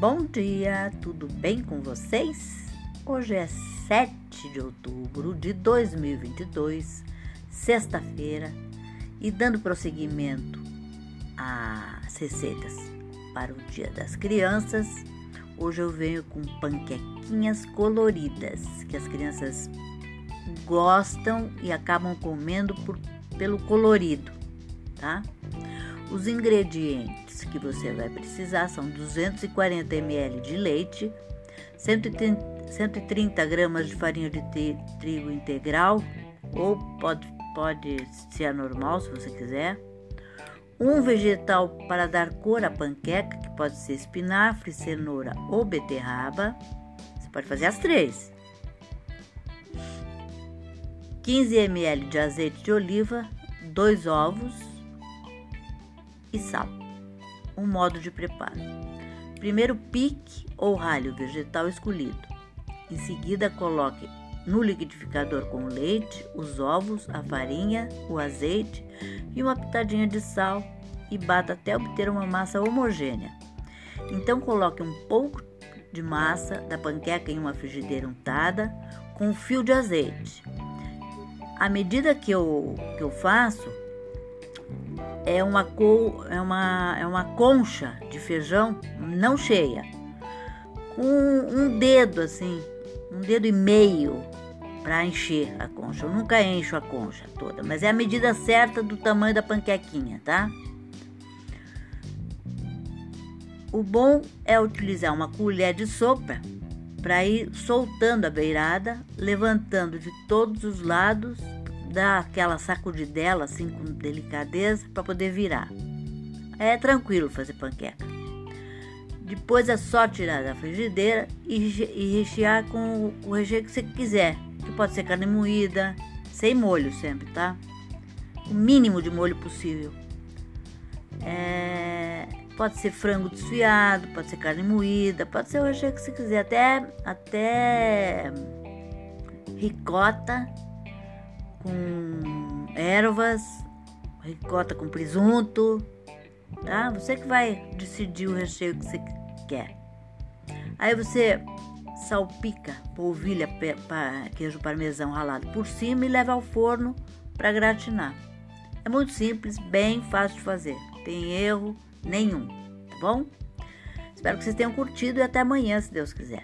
Bom dia, tudo bem com vocês? Hoje é 7 de outubro de 2022, sexta-feira, e dando prosseguimento às receitas para o Dia das Crianças, hoje eu venho com panquequinhas coloridas que as crianças gostam e acabam comendo por, pelo colorido, tá? Os ingredientes que você vai precisar são 240 ml de leite, 130 gramas de farinha de trigo integral, ou pode, pode ser normal se você quiser. Um vegetal para dar cor à panqueca, que pode ser espinafre, cenoura ou beterraba. Você pode fazer as três. 15 ml de azeite de oliva, dois ovos, e sal. Um modo de preparo: primeiro pique ou ralhe o vegetal escolhido. Em seguida, coloque no liquidificador com leite, os ovos, a farinha, o azeite e uma pitadinha de sal e bata até obter uma massa homogênea. Então coloque um pouco de massa da panqueca em uma frigideira untada com um fio de azeite. À medida que eu, que eu faço, é uma, co, é, uma, é uma concha de feijão não cheia, com um dedo assim, um dedo e meio para encher a concha. Eu nunca encho a concha toda, mas é a medida certa do tamanho da panquequinha, tá? O bom é utilizar uma colher de sopa para ir soltando a beirada, levantando de todos os lados dar aquela sacudidela assim com delicadeza para poder virar. É tranquilo fazer panqueca. Depois é só tirar da frigideira e, e rechear com o recheio que você quiser, que pode ser carne moída, sem molho sempre, tá? O mínimo de molho possível. É, pode ser frango desfiado, pode ser carne moída, pode ser o recheio que você quiser, até até ricota com ervas, ricota com presunto, tá? Você que vai decidir o recheio que você quer. Aí você salpica polvilha, queijo parmesão ralado por cima e leva ao forno para gratinar. É muito simples, bem fácil de fazer, tem erro nenhum, tá bom? Espero que vocês tenham curtido e até amanhã, se Deus quiser.